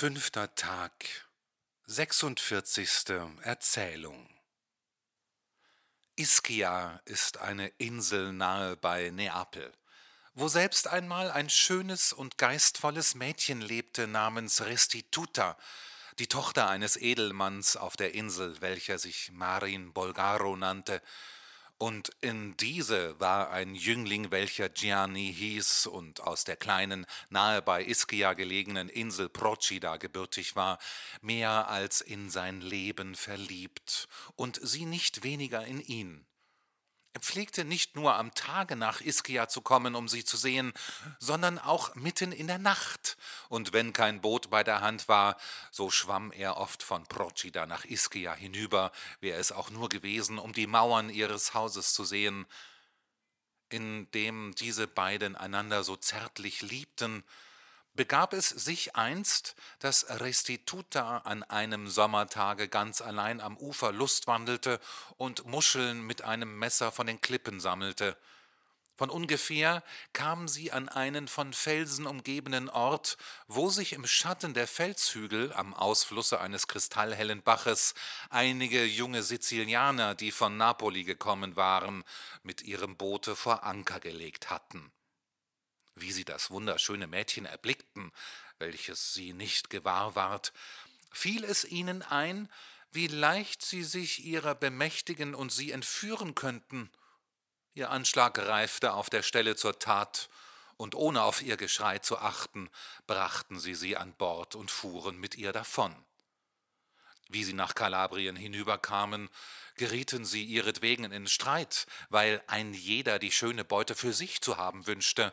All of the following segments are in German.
Fünfter Tag, 46. Erzählung. Ischia ist eine Insel nahe bei Neapel, wo selbst einmal ein schönes und geistvolles Mädchen lebte namens Restituta, die Tochter eines Edelmanns auf der Insel, welcher sich Marin Bolgaro nannte, und in diese war ein Jüngling, welcher Gianni hieß und aus der kleinen, nahe bei Ischia gelegenen Insel Procida gebürtig war, mehr als in sein Leben verliebt und sie nicht weniger in ihn. Er pflegte nicht nur am Tage nach Ischia zu kommen, um sie zu sehen, sondern auch mitten in der Nacht. Und wenn kein Boot bei der Hand war, so schwamm er oft von Procida nach Ischia hinüber, wäre es auch nur gewesen, um die Mauern ihres Hauses zu sehen. Indem diese beiden einander so zärtlich liebten, begab es sich einst, dass Restituta an einem Sommertage ganz allein am Ufer lustwandelte und Muscheln mit einem Messer von den Klippen sammelte. Von ungefähr kam sie an einen von Felsen umgebenen Ort, wo sich im Schatten der Felshügel am Ausflusse eines kristallhellen Baches einige junge Sizilianer, die von Napoli gekommen waren, mit ihrem Boote vor Anker gelegt hatten. Wie sie das wunderschöne Mädchen erblickten, welches sie nicht gewahr ward, fiel es ihnen ein, wie leicht sie sich ihrer bemächtigen und sie entführen könnten. Ihr Anschlag reifte auf der Stelle zur Tat, und ohne auf ihr Geschrei zu achten, brachten sie sie an Bord und fuhren mit ihr davon. Wie sie nach Kalabrien hinüberkamen, gerieten sie ihretwegen in Streit, weil ein jeder die schöne Beute für sich zu haben wünschte,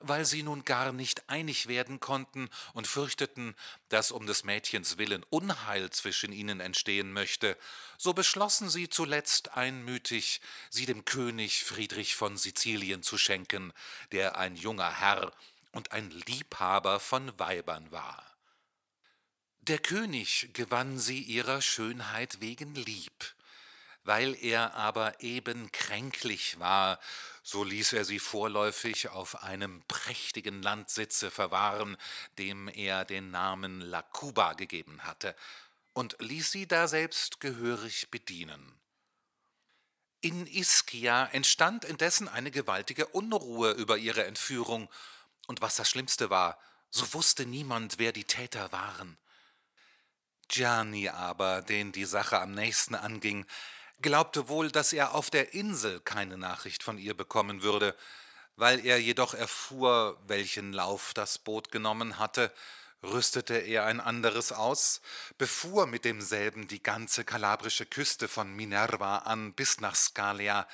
weil sie nun gar nicht einig werden konnten und fürchteten, dass um des Mädchens willen Unheil zwischen ihnen entstehen möchte, so beschlossen sie zuletzt einmütig, sie dem König Friedrich von Sizilien zu schenken, der ein junger Herr und ein Liebhaber von Weibern war. Der König gewann sie ihrer Schönheit wegen lieb, weil er aber eben kränklich war, so ließ er sie vorläufig auf einem prächtigen Landsitze verwahren, dem er den Namen Lacuba gegeben hatte, und ließ sie daselbst gehörig bedienen. In Ischia entstand indessen eine gewaltige Unruhe über ihre Entführung, und was das Schlimmste war, so wusste niemand, wer die Täter waren. Gianni aber, den die Sache am nächsten anging, glaubte wohl, dass er auf der Insel keine Nachricht von ihr bekommen würde, weil er jedoch erfuhr, welchen Lauf das Boot genommen hatte, rüstete er ein anderes aus, befuhr mit demselben die ganze kalabrische Küste von Minerva an bis nach Scalia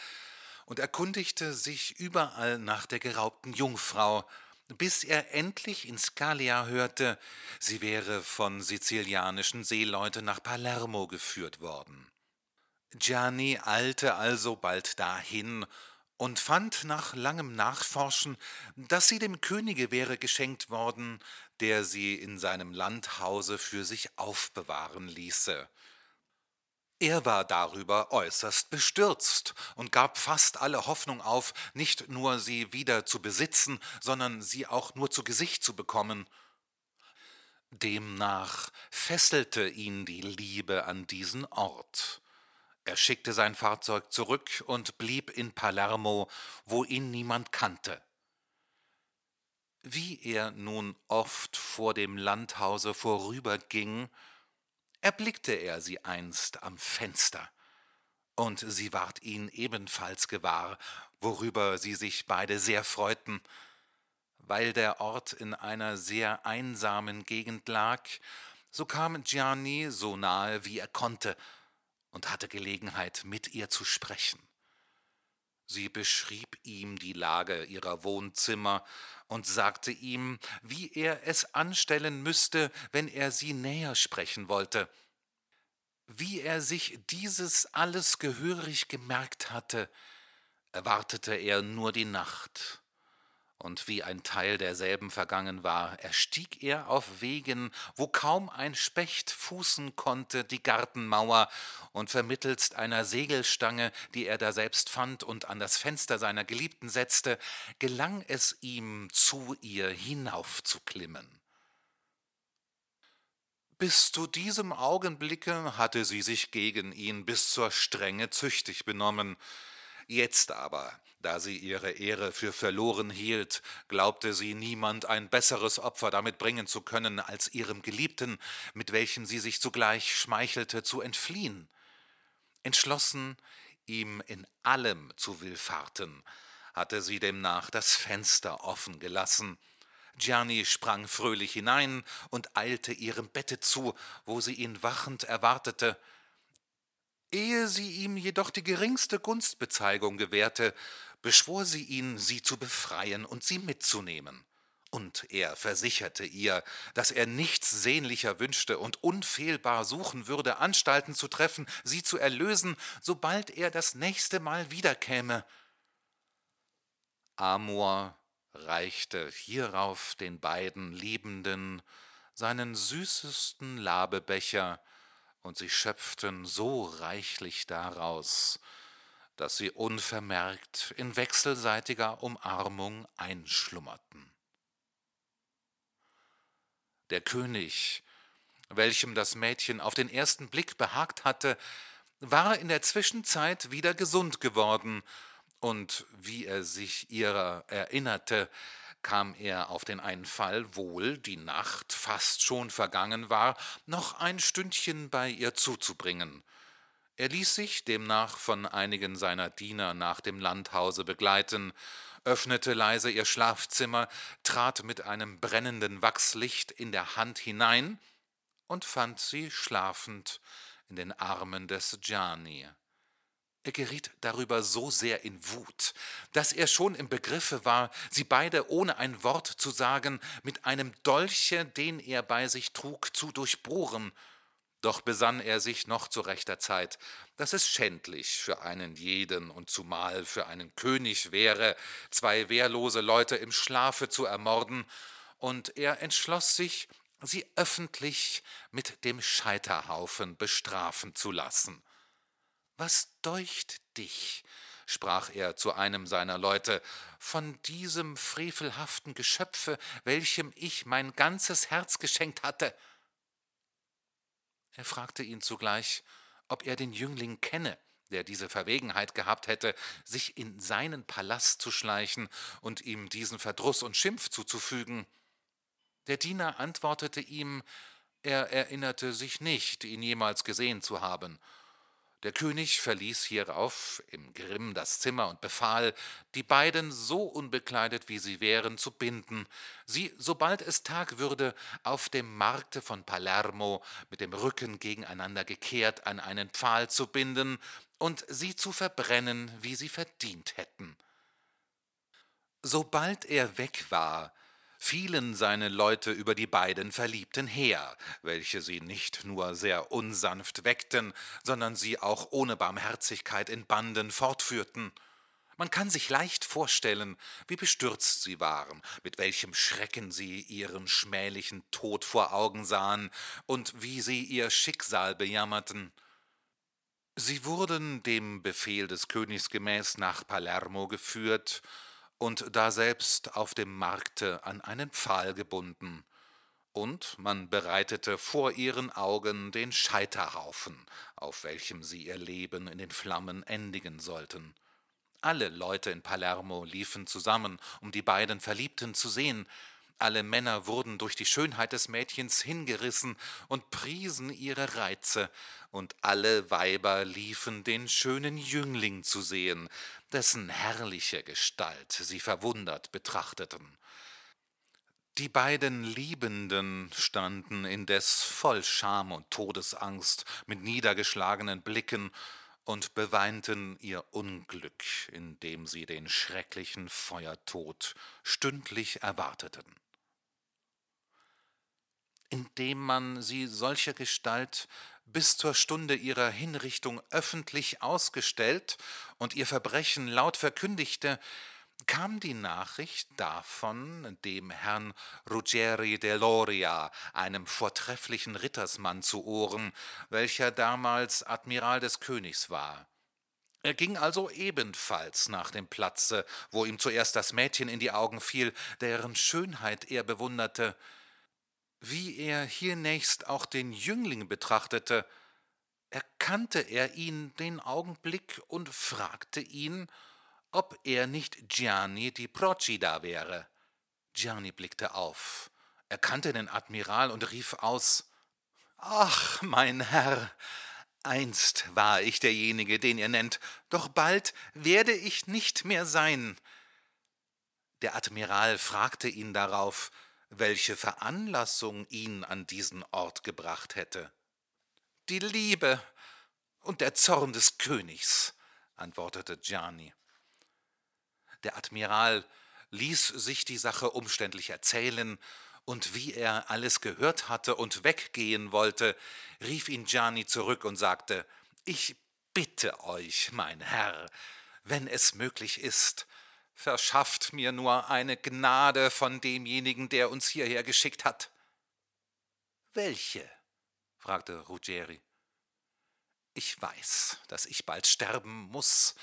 und erkundigte sich überall nach der geraubten Jungfrau, bis er endlich in Scalia hörte, sie wäre von sizilianischen Seeleuten nach Palermo geführt worden. Gianni eilte also bald dahin und fand nach langem Nachforschen, dass sie dem Könige wäre geschenkt worden, der sie in seinem Landhause für sich aufbewahren ließe. Er war darüber äußerst bestürzt und gab fast alle Hoffnung auf, nicht nur sie wieder zu besitzen, sondern sie auch nur zu Gesicht zu bekommen. Demnach fesselte ihn die Liebe an diesen Ort, er schickte sein Fahrzeug zurück und blieb in Palermo, wo ihn niemand kannte. Wie er nun oft vor dem Landhause vorüberging, erblickte er sie einst am Fenster, und sie ward ihn ebenfalls gewahr, worüber sie sich beide sehr freuten. Weil der Ort in einer sehr einsamen Gegend lag, so kam Gianni so nahe, wie er konnte, und hatte Gelegenheit, mit ihr zu sprechen. Sie beschrieb ihm die Lage ihrer Wohnzimmer und sagte ihm, wie er es anstellen müsste, wenn er sie näher sprechen wollte. Wie er sich dieses alles gehörig gemerkt hatte, erwartete er nur die Nacht und wie ein Teil derselben vergangen war, erstieg er auf Wegen, wo kaum ein Specht fußen konnte, die Gartenmauer, und vermittelst einer Segelstange, die er daselbst fand und an das Fenster seiner Geliebten setzte, gelang es ihm, zu ihr hinaufzuklimmen. Bis zu diesem Augenblicke hatte sie sich gegen ihn bis zur Strenge züchtig benommen, jetzt aber, da sie ihre Ehre für verloren hielt, glaubte sie niemand ein besseres Opfer damit bringen zu können, als ihrem Geliebten, mit welchem sie sich zugleich schmeichelte, zu entfliehen. Entschlossen, ihm in allem zu willfahrten, hatte sie demnach das Fenster offen gelassen. Gianni sprang fröhlich hinein und eilte ihrem Bette zu, wo sie ihn wachend erwartete. Ehe sie ihm jedoch die geringste Gunstbezeigung gewährte, beschwor sie ihn, sie zu befreien und sie mitzunehmen. Und er versicherte ihr, dass er nichts sehnlicher wünschte und unfehlbar suchen würde, Anstalten zu treffen, sie zu erlösen, sobald er das nächste Mal wiederkäme. Amor reichte hierauf den beiden Liebenden seinen süßesten Labebecher, und sie schöpften so reichlich daraus, dass sie unvermerkt in wechselseitiger Umarmung einschlummerten. Der König, welchem das Mädchen auf den ersten Blick behagt hatte, war in der Zwischenzeit wieder gesund geworden, und wie er sich ihrer erinnerte, kam er auf den Einfall, wohl die Nacht fast schon vergangen war, noch ein Stündchen bei ihr zuzubringen. Er ließ sich demnach von einigen seiner Diener nach dem Landhause begleiten, öffnete leise ihr Schlafzimmer, trat mit einem brennenden Wachslicht in der Hand hinein und fand sie schlafend in den Armen des Gianni. Er geriet darüber so sehr in Wut, dass er schon im Begriffe war, sie beide ohne ein Wort zu sagen, mit einem Dolche, den er bei sich trug, zu durchbohren. Doch besann er sich noch zu rechter Zeit, dass es schändlich für einen jeden und zumal für einen König wäre, zwei wehrlose Leute im Schlafe zu ermorden, und er entschloss sich, sie öffentlich mit dem Scheiterhaufen bestrafen zu lassen. Was deucht dich, sprach er zu einem seiner Leute, von diesem frevelhaften Geschöpfe, welchem ich mein ganzes Herz geschenkt hatte? Er fragte ihn zugleich, ob er den Jüngling kenne, der diese Verwegenheit gehabt hätte, sich in seinen Palast zu schleichen und ihm diesen Verdruß und Schimpf zuzufügen. Der Diener antwortete ihm, er erinnerte sich nicht, ihn jemals gesehen zu haben, der König verließ hierauf im Grimm das Zimmer und befahl, die beiden so unbekleidet wie sie wären zu binden, sie, sobald es Tag würde, auf dem Markte von Palermo mit dem Rücken gegeneinander gekehrt an einen Pfahl zu binden und sie zu verbrennen, wie sie verdient hätten. Sobald er weg war, fielen seine Leute über die beiden Verliebten her, welche sie nicht nur sehr unsanft weckten, sondern sie auch ohne Barmherzigkeit in Banden fortführten. Man kann sich leicht vorstellen, wie bestürzt sie waren, mit welchem Schrecken sie ihren schmählichen Tod vor Augen sahen und wie sie ihr Schicksal bejammerten. Sie wurden dem Befehl des Königs gemäß nach Palermo geführt, und daselbst auf dem Markte an einen Pfahl gebunden, und man bereitete vor ihren Augen den Scheiterhaufen, auf welchem sie ihr Leben in den Flammen endigen sollten. Alle Leute in Palermo liefen zusammen, um die beiden Verliebten zu sehen, alle Männer wurden durch die Schönheit des Mädchens hingerissen und priesen ihre Reize, und alle Weiber liefen den schönen Jüngling zu sehen, dessen herrliche Gestalt sie verwundert betrachteten. Die beiden Liebenden standen indes voll Scham und Todesangst mit niedergeschlagenen Blicken und beweinten ihr Unglück, indem sie den schrecklichen Feuertod stündlich erwarteten indem man sie solcher Gestalt bis zur Stunde ihrer Hinrichtung öffentlich ausgestellt und ihr Verbrechen laut verkündigte, kam die Nachricht davon dem Herrn Ruggeri de Loria, einem vortrefflichen Rittersmann, zu Ohren, welcher damals Admiral des Königs war. Er ging also ebenfalls nach dem Platze, wo ihm zuerst das Mädchen in die Augen fiel, deren Schönheit er bewunderte, Wie er hiernächst auch den Jüngling betrachtete, erkannte er ihn den Augenblick und fragte ihn, ob er nicht Gianni di Procida wäre. Gianni blickte auf, erkannte den Admiral und rief aus Ach, mein Herr, einst war ich derjenige, den ihr nennt, doch bald werde ich nicht mehr sein. Der Admiral fragte ihn darauf, welche Veranlassung ihn an diesen Ort gebracht hätte. Die Liebe und der Zorn des Königs, antwortete Gianni. Der Admiral ließ sich die Sache umständlich erzählen, und wie er alles gehört hatte und weggehen wollte, rief ihn Gianni zurück und sagte Ich bitte euch, mein Herr, wenn es möglich ist, verschafft mir nur eine Gnade von demjenigen, der uns hierher geschickt hat. Welche? fragte Ruggieri. Ich weiß, dass ich bald sterben muss,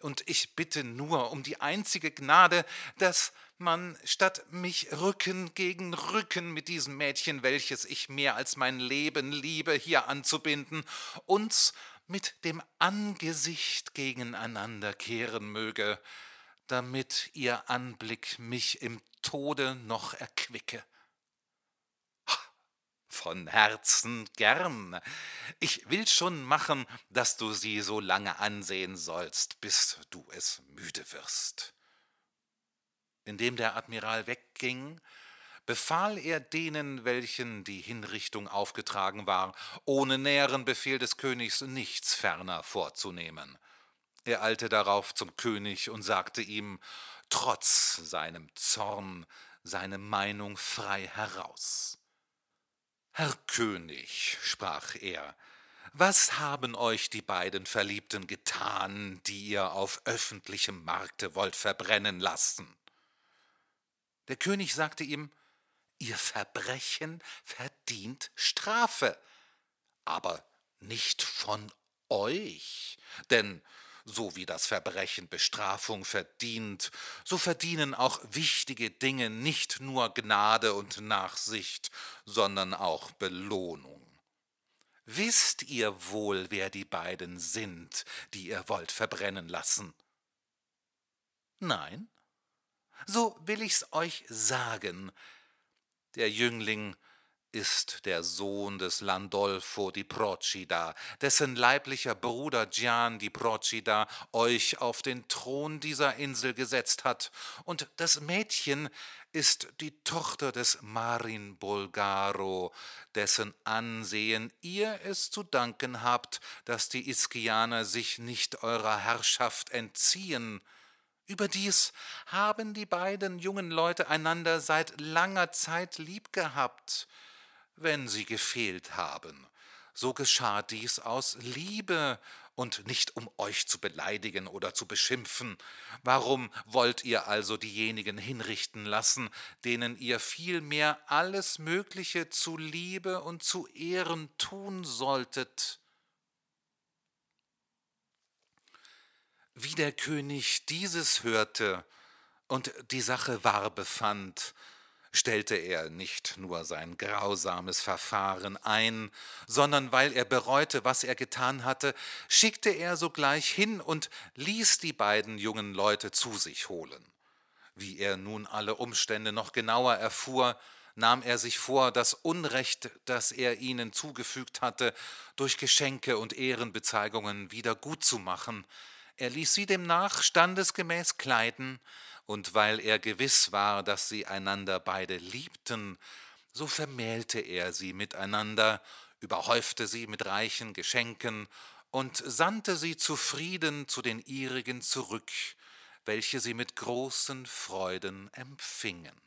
und ich bitte nur um die einzige Gnade, dass man, statt mich Rücken gegen Rücken mit diesem Mädchen, welches ich mehr als mein Leben liebe, hier anzubinden, uns mit dem Angesicht gegeneinander kehren möge, damit ihr Anblick mich im Tode noch erquicke. Von Herzen gern. Ich will schon machen, dass du sie so lange ansehen sollst, bis du es müde wirst. Indem der Admiral wegging, befahl er denen, welchen die Hinrichtung aufgetragen war, ohne näheren Befehl des Königs nichts ferner vorzunehmen. Er eilte darauf zum König und sagte ihm, trotz seinem Zorn, seine Meinung frei heraus. Herr König, sprach er, was haben euch die beiden Verliebten getan, die ihr auf öffentlichem Markte wollt verbrennen lassen? Der König sagte ihm, Ihr Verbrechen verdient Strafe, aber nicht von euch, denn so wie das Verbrechen Bestrafung verdient, so verdienen auch wichtige Dinge nicht nur Gnade und Nachsicht, sondern auch Belohnung. Wisst ihr wohl, wer die beiden sind, die ihr wollt verbrennen lassen? Nein? So will ich's euch sagen. Der Jüngling ist der Sohn des Landolfo di Procida, dessen leiblicher Bruder Gian di Procida euch auf den Thron dieser Insel gesetzt hat, und das Mädchen ist die Tochter des Marin Bulgaro, dessen Ansehen ihr es zu danken habt, dass die Iskianer sich nicht eurer Herrschaft entziehen. Überdies haben die beiden jungen Leute einander seit langer Zeit lieb gehabt, wenn sie gefehlt haben, so geschah dies aus Liebe und nicht um euch zu beleidigen oder zu beschimpfen. Warum wollt ihr also diejenigen hinrichten lassen, denen ihr vielmehr alles Mögliche zu Liebe und zu Ehren tun solltet? Wie der König dieses hörte und die Sache wahr befand, stellte er nicht nur sein grausames Verfahren ein, sondern weil er bereute, was er getan hatte, schickte er sogleich hin und ließ die beiden jungen Leute zu sich holen. Wie er nun alle Umstände noch genauer erfuhr, nahm er sich vor, das Unrecht, das er ihnen zugefügt hatte, durch Geschenke und Ehrenbezeigungen wieder gut zu machen. Er ließ sie demnach standesgemäß kleiden, und weil er gewiss war, dass sie einander beide liebten, so vermählte er sie miteinander, überhäufte sie mit reichen Geschenken und sandte sie zufrieden zu den ihrigen zurück, welche sie mit großen Freuden empfingen.